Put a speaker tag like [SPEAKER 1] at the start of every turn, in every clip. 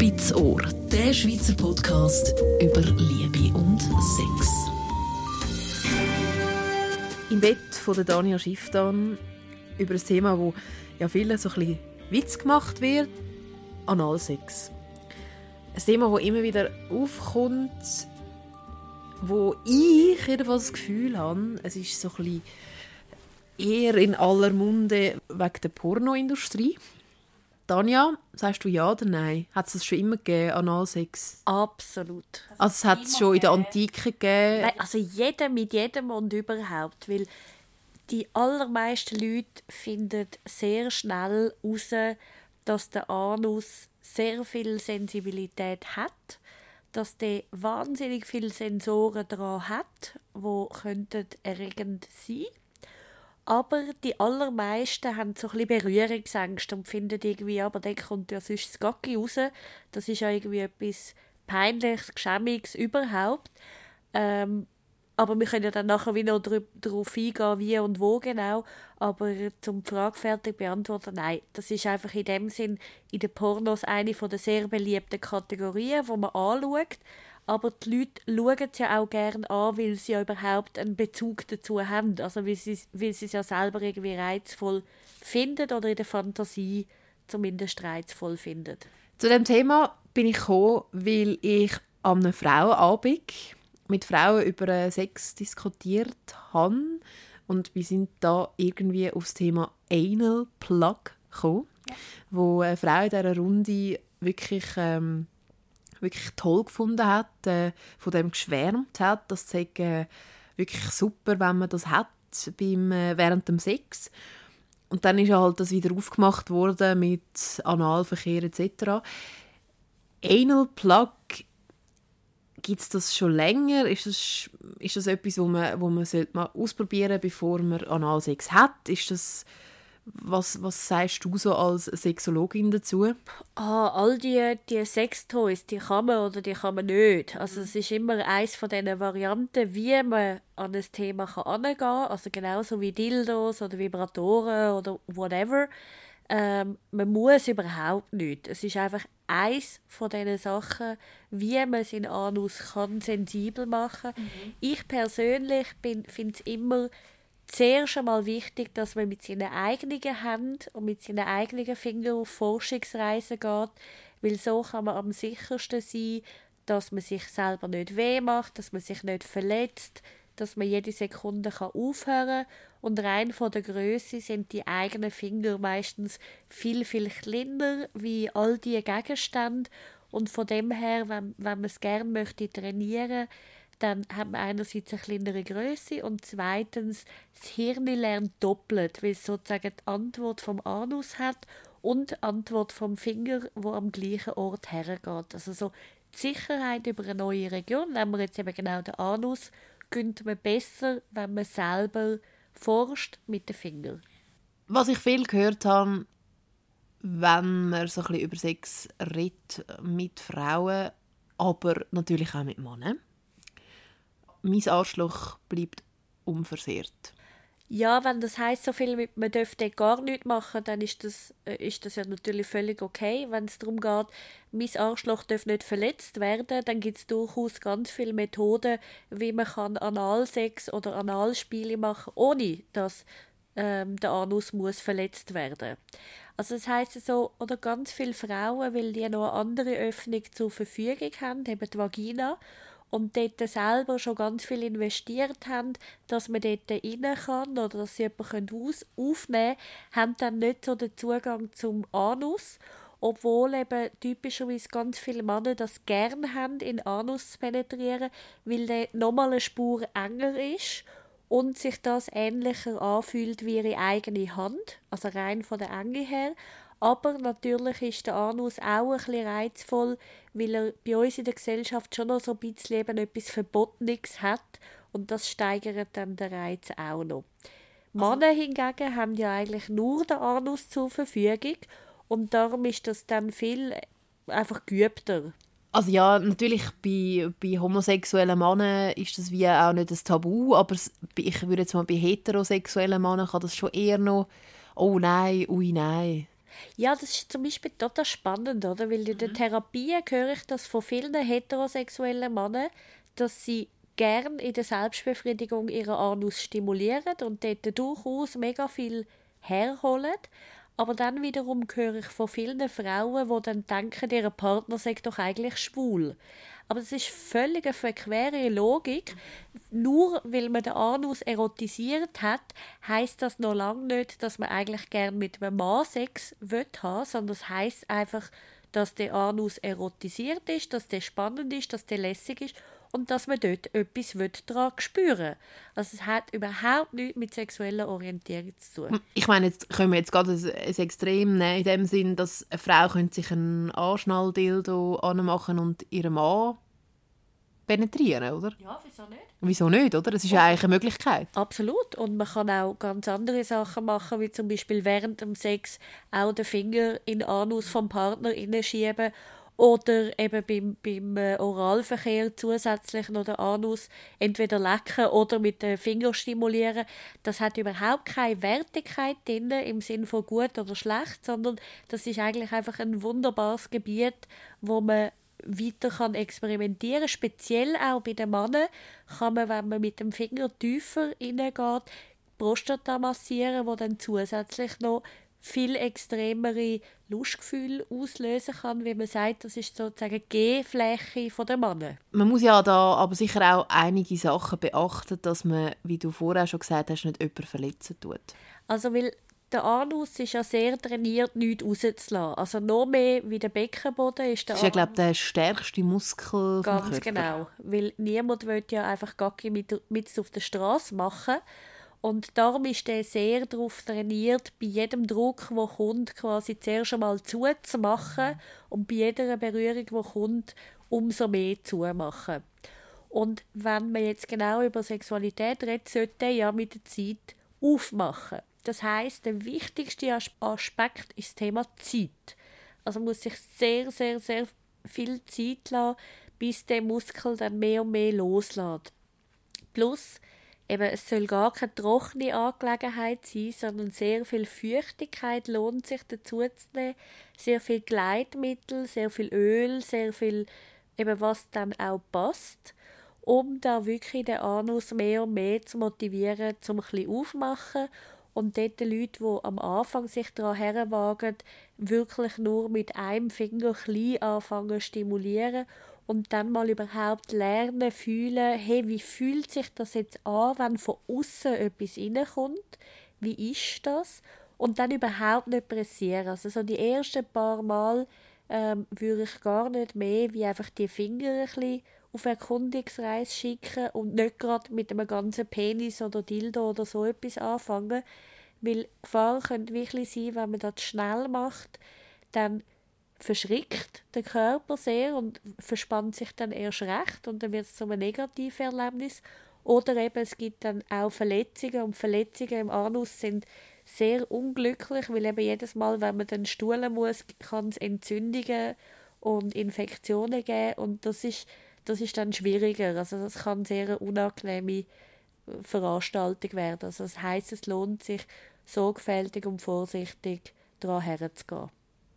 [SPEAKER 1] Spitz Ohr, der Schweizer Podcast über Liebe und Sex.
[SPEAKER 2] Im Bett von der Dania Schifftan über ein Thema, wo ja vielen so ein Witz gemacht wird, Analsex. Ein Thema, das immer wieder aufkommt, wo ich jedenfalls das Gefühl habe, es ist so ein eher in aller Munde wegen der Pornoindustrie. Tanja, sagst du ja oder nein? Hat es das schon immer gegeben, Analsex?
[SPEAKER 3] Absolut.
[SPEAKER 2] Also es hat es schon in der Antike gegeben?
[SPEAKER 3] Nein, also jeder mit jedem und überhaupt, weil die allermeisten Leute finden sehr schnell heraus, dass der Anus sehr viel Sensibilität hat, dass der wahnsinnig viele Sensoren daran hat, wo könnten erregend sein aber die allermeisten haben so ein Berührungsängste und finden irgendwie, aber dann kommt ja sonst das Gacki raus. Das ist ja irgendwie etwas Peinliches, Geschämiges überhaupt. Ähm, aber wir können ja dann nachher wieder darauf eingehen, wie und wo genau. Aber zum Frage fertig beantworten, nein, das ist einfach in dem Sinn in den Pornos eine der sehr beliebten Kategorien, wo man anschaut aber die Leute schauen es ja auch gerne an, weil sie ja überhaupt einen Bezug dazu haben. Also weil sie, weil sie es ja selber irgendwie reizvoll finden oder in der Fantasie zumindest reizvoll finden.
[SPEAKER 2] Zu dem Thema bin ich gekommen, weil ich an einem Frauenabend mit Frauen über Sex diskutiert habe und wir sind da irgendwie aufs Thema Anal Plug gekommen, ja. wo eine Frau in dieser Runde wirklich ähm, wirklich toll gefunden hat, äh, von dem geschwärmt hat, dass es äh, wirklich super, wenn man das hat beim, äh, während dem Sex. Und dann ist halt das wieder aufgemacht worden mit Analverkehr etc. Anal Plug gibt es das schon länger? Ist das, ist das etwas, wo man, wo man sollte mal ausprobieren sollte, bevor man Analsex hat? Ist das was, was sagst du so als Sexologin dazu?
[SPEAKER 3] Ah, all die, die Sextoys, die kann man oder die kann man nicht. Also es ist immer eins von diesen Varianten, wie man an ein Thema kann kann. Also genauso wie Dildos oder Vibratoren oder whatever. Ähm, man muss überhaupt nicht. Es ist einfach eins von diesen Sachen, wie man seinen Anus kann sensibel machen. Mhm. Ich persönlich finde es immer zuerst einmal wichtig, dass man mit seinen eigenen Händen und mit seinen eigenen Fingern auf Forschungsreisen geht, weil so kann man am sichersten sein, dass man sich selber nicht weh macht, dass man sich nicht verletzt, dass man jede Sekunde kann aufhören kann. Und rein von der Größe sind die eigenen Finger meistens viel, viel kleiner wie all diese Gegenstände. Und von dem her, wenn, wenn man es gerne möchte trainieren möchte, dann hat man einerseits eine kleinere Größe und zweitens das Hirn lernt doppelt, weil es sozusagen die Antwort vom Anus hat und die Antwort vom Finger, wo am gleichen Ort hergeht. Also so die Sicherheit über eine neue Region, wenn man jetzt eben genau den Anus, könnte man besser, wenn man selber forscht mit den Fingern.
[SPEAKER 2] Was ich viel gehört habe, wenn man so ein bisschen über Sex redet mit Frauen, aber natürlich auch mit Männern mein Arschloch bleibt unversehrt.
[SPEAKER 3] Ja, wenn das heißt so viel, man dürfte gar nichts machen, dann ist das, äh, ist das ja natürlich völlig okay. Wenn es darum geht, mein Arschloch darf nicht verletzt werden, dann gibt es durchaus ganz viele Methoden, wie man kann Analsex oder Analspiele machen, ohne dass ähm, der Anus muss verletzt werden. Also das heißt so, oder ganz viele Frauen, weil die noch eine andere Öffnung zur Verfügung haben, eben die Vagina, und dort selber schon ganz viel investiert haben, dass man dort rein kann oder dass sie jemanden aus aufnehmen können, haben dann nicht so den Zugang zum Anus, obwohl eben typischerweise ganz viele Männer das gerne haben, in Anus zu penetrieren, weil der nochmal eine Spur enger ist und sich das ähnlicher anfühlt wie ihre eigene Hand, also rein von der Enge her. Aber natürlich ist der Anus auch ein bisschen reizvoll, weil er bei uns in der Gesellschaft schon noch so ein bisschen eben etwas Verbotenes hat und das steigert dann den Reiz auch noch. Also, Männer hingegen haben ja eigentlich nur den Anus zur Verfügung und darum ist das dann viel einfach geübter.
[SPEAKER 2] Also ja, natürlich bei, bei homosexuellen Männern ist das wie auch nicht das Tabu, aber ich würde jetzt mal bei heterosexuellen Männern kann das schon eher noch «Oh nein, ui nein».
[SPEAKER 3] Ja, das ist zum Beispiel total spannend, oder? Weil in der Therapie höre ich das von vielen heterosexuellen Männern, dass sie gern in der Selbstbefriedigung ihren Anus stimulieren und dort durchaus mega viel herholen. Aber dann wiederum höre ich von vielen Frauen, die dann denken, ihr Partner sei doch eigentlich schwul. Aber das ist völlig eine verquere Logik. Nur weil man den Anus erotisiert hat, heißt das noch lange nicht, dass man eigentlich gern mit einem Mann Sex will haben, sondern das heißt einfach, dass der Anus erotisiert ist, dass der spannend ist, dass der lässig ist und dass man dort etwas daran spüren Also es hat überhaupt nichts mit sexueller Orientierung zu tun.
[SPEAKER 2] Ich meine, jetzt können wir jetzt gerade ein, ein Extrem nehmen, in dem Sinn, dass eine Frau könnte sich einen Anschnalldildo anmachen und ihren Mann penetrieren, oder?
[SPEAKER 3] Ja, wieso nicht?
[SPEAKER 2] Wieso nicht, oder? Das ist ja eigentlich eine Möglichkeit.
[SPEAKER 3] Absolut. Und man kann auch ganz andere Sachen machen, wie zum Beispiel während dem Sex auch den Finger in den Anus vom Partner schieben oder eben beim, beim äh, Oralverkehr zusätzlich noch den Anus entweder lecken oder mit den Fingern stimulieren. Das hat überhaupt keine Wertigkeit drin, im Sinn von gut oder schlecht, sondern das ist eigentlich einfach ein wunderbares Gebiet, wo man weiter kann experimentieren Speziell auch bei den Männern kann man, wenn man mit dem Finger tiefer hineingeht, Prostata massieren, wo dann zusätzlich noch viel extremere Lustgefühle auslösen kann, wie man sagt, das ist sozusagen die G-Fläche der Männer.
[SPEAKER 2] Man muss ja da aber sicher auch einige Sachen beachten, dass man, wie du vorher schon gesagt hast, nicht jemanden verletzen tut.
[SPEAKER 3] Also weil der Anus ist ja sehr trainiert, nichts rauszulassen. Also noch mehr wie der Beckenboden ist der
[SPEAKER 2] Das ist ja, glaube der stärkste Muskel
[SPEAKER 3] Ganz genau. Weil niemand will ja einfach Gacki mit, mit auf der Straße machen. Und darum ist er sehr darauf trainiert, bei jedem Druck, der kommt, quasi zuerst einmal zuzumachen und bei jeder Berührung, die kommt, umso mehr zumachen. Und wenn man jetzt genau über Sexualität redet, sollte er ja mit der Zeit aufmachen. Das heißt, der wichtigste Aspekt ist das Thema Zeit. Also muss sich sehr, sehr, sehr viel Zeit lassen, bis der Muskel dann mehr und mehr loslässt. Plus, eben, es soll gar keine trockene Angelegenheit sein, sondern sehr viel Feuchtigkeit lohnt sich dazu zu nehmen. Sehr viel Gleitmittel, sehr viel Öl, sehr viel, eben was dann auch passt, um da wirklich den Anus mehr und mehr zu motivieren, zum ein aufmachen und dort die Leute, die am Anfang sich daran herwagen, wirklich nur mit einem Finger klein anfangen stimulieren und dann mal überhaupt lernen, fühlen, hey, wie fühlt sich das jetzt an, wenn von außen etwas reinkommt? Wie ist das? Und dann überhaupt nicht pressieren. Also so die ersten paar Mal ähm, würde ich gar nicht mehr wie einfach die Finger ein bisschen auf Erkundungsreise schicken und nicht gerade mit einem ganzen Penis oder Dildo oder so etwas anfangen, weil Gefahr könnte wirklich sein, wenn man das schnell macht, dann verschrickt der Körper sehr und verspannt sich dann erst recht und dann wird es zu einem Negativerlebnis. Oder eben es gibt dann auch Verletzungen und Verletzungen im Anus sind sehr unglücklich, weil eben jedes Mal, wenn man dann stuhlen muss, kann es Entzündungen und Infektionen geben und das ist, das ist dann schwieriger. Also das kann sehr eine unangenehme Veranstaltung werden. Also das heißt, es lohnt sich sorgfältig und vorsichtig daran herzugehen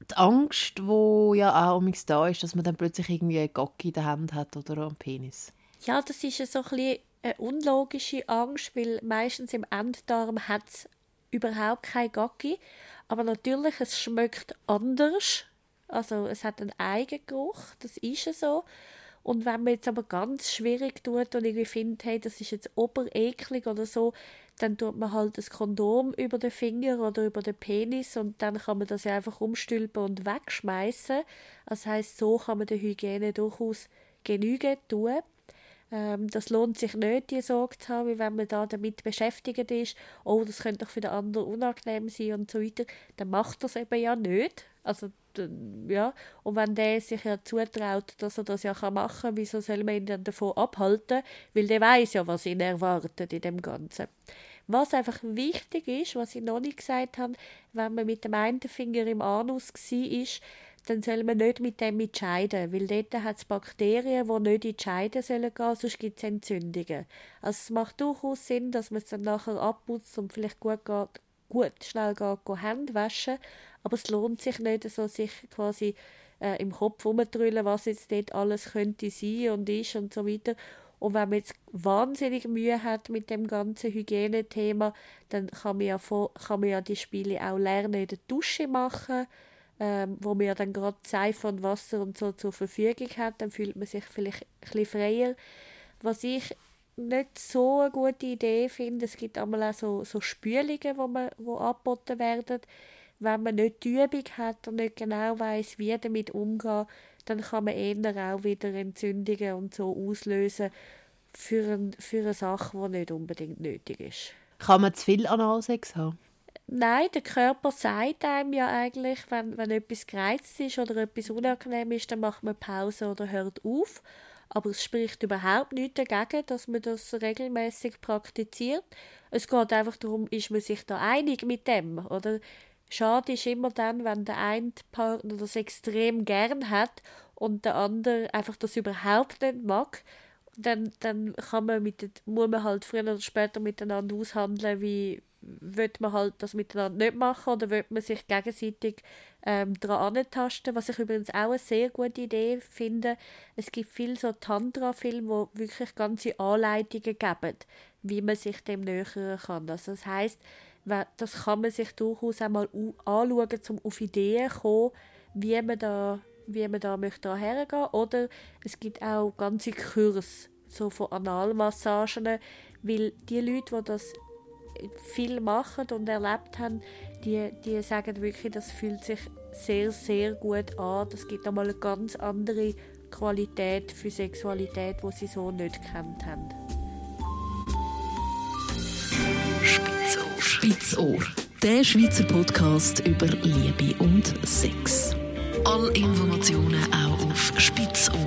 [SPEAKER 2] die Angst, die ja auch da ist, dass man dann plötzlich irgendwie einen Gocki in der Hand hat oder einen Penis.
[SPEAKER 3] Ja, das ist so ein eine unlogische Angst, weil meistens im Enddarm hat es überhaupt kein Gocki. Aber natürlich, es schmeckt anders. Also es hat einen Eigengeruch, das ist so. Und wenn man jetzt aber ganz schwierig tut und irgendwie findet, hey, das ist jetzt obereklig oder so, dann tut man halt das Kondom über den Finger oder über den Penis und dann kann man das ja einfach umstülpen und wegschmeißen. Das heißt, so kann man der Hygiene durchaus Genüge tun. Ähm, das lohnt sich nicht, die Sorge zu haben, wenn man da damit beschäftigt ist, oh, das könnte doch für den anderen unangenehm sein und so weiter. Dann macht das eben ja nicht. Also, ja. Und wenn der sich ja zutraut, dass er das ja machen kann, wieso soll man ihn dann davon abhalten? Weil der weiß ja, was ihn erwartet in dem Ganzen. Was einfach wichtig ist, was ich noch nicht gesagt habe, wenn man mit dem einen Finger im Anus war, dann soll man nicht mit dem entscheiden, weil dort hat es Bakterien, die nicht Scheide sollen gehen, sonst gibt es Entzündungen. Also es macht durchaus Sinn, dass man es dann nachher abputzt und vielleicht gut, geht, gut schnell gehen, gehen Hände waschen, aber es lohnt sich nicht, so sich quasi äh, im Kopf rumdrüllen, was jetzt dort alles könnte sein und ist und so weiter. Und wenn man jetzt wahnsinnig Mühe hat mit dem ganzen Hygienethema, dann kann man ja, kann man ja die Spiele auch lernen in der Dusche machen, ähm, wo man ja dann gerade Seife und Wasser und so zur Verfügung hat, dann fühlt man sich vielleicht ein bisschen freier. Was ich nicht so eine gute Idee finde, es gibt einmal auch so, so Spülungen, wo, man, wo angeboten werden, wenn man nicht die Übung hat und nicht genau weiß, wie damit umgehen, dann kann man eher auch wieder Entzündungen und so auslösen für, ein, für eine Sache, die nicht unbedingt nötig ist.
[SPEAKER 2] Kann man zu viel Analsex haben?
[SPEAKER 3] Nein, der Körper sagt einem ja eigentlich, wenn, wenn etwas gereizt ist oder etwas unangenehm ist, dann macht man Pause oder hört auf. Aber es spricht überhaupt nichts dagegen, dass man das regelmäßig praktiziert. Es geht einfach darum, ist man sich da einig mit dem, oder? Schade ist immer dann, wenn der eine Partner das extrem gern hat und der andere einfach das überhaupt nicht mag. Dann, dann kann man mit, muss man halt früher oder später miteinander aushandeln, wie wird man halt das miteinander nicht machen oder wird man sich gegenseitig ähm, daran antasten. Was ich übrigens auch eine sehr gute Idee finde, es gibt viele so Tantra-Filme, die wirklich ganze Anleitungen geben, wie man sich dem nähern kann. Also das heißt das kann man sich durchaus einmal anschauen, um auf Ideen zu kommen, wie man da, wie man da möchte hergehen Oder es gibt auch ganze Kurse so von Analmassagen, weil die Leute, die das viel machen und erlebt haben, die, die sagen wirklich, das fühlt sich sehr, sehr gut an. Das gibt einmal eine ganz andere Qualität für Sexualität, die sie so nicht kennt haben.
[SPEAKER 1] Spitzohr, der Schweizer Podcast über Liebe und Sex. Alle Informationen auch auf spitzohr.ch.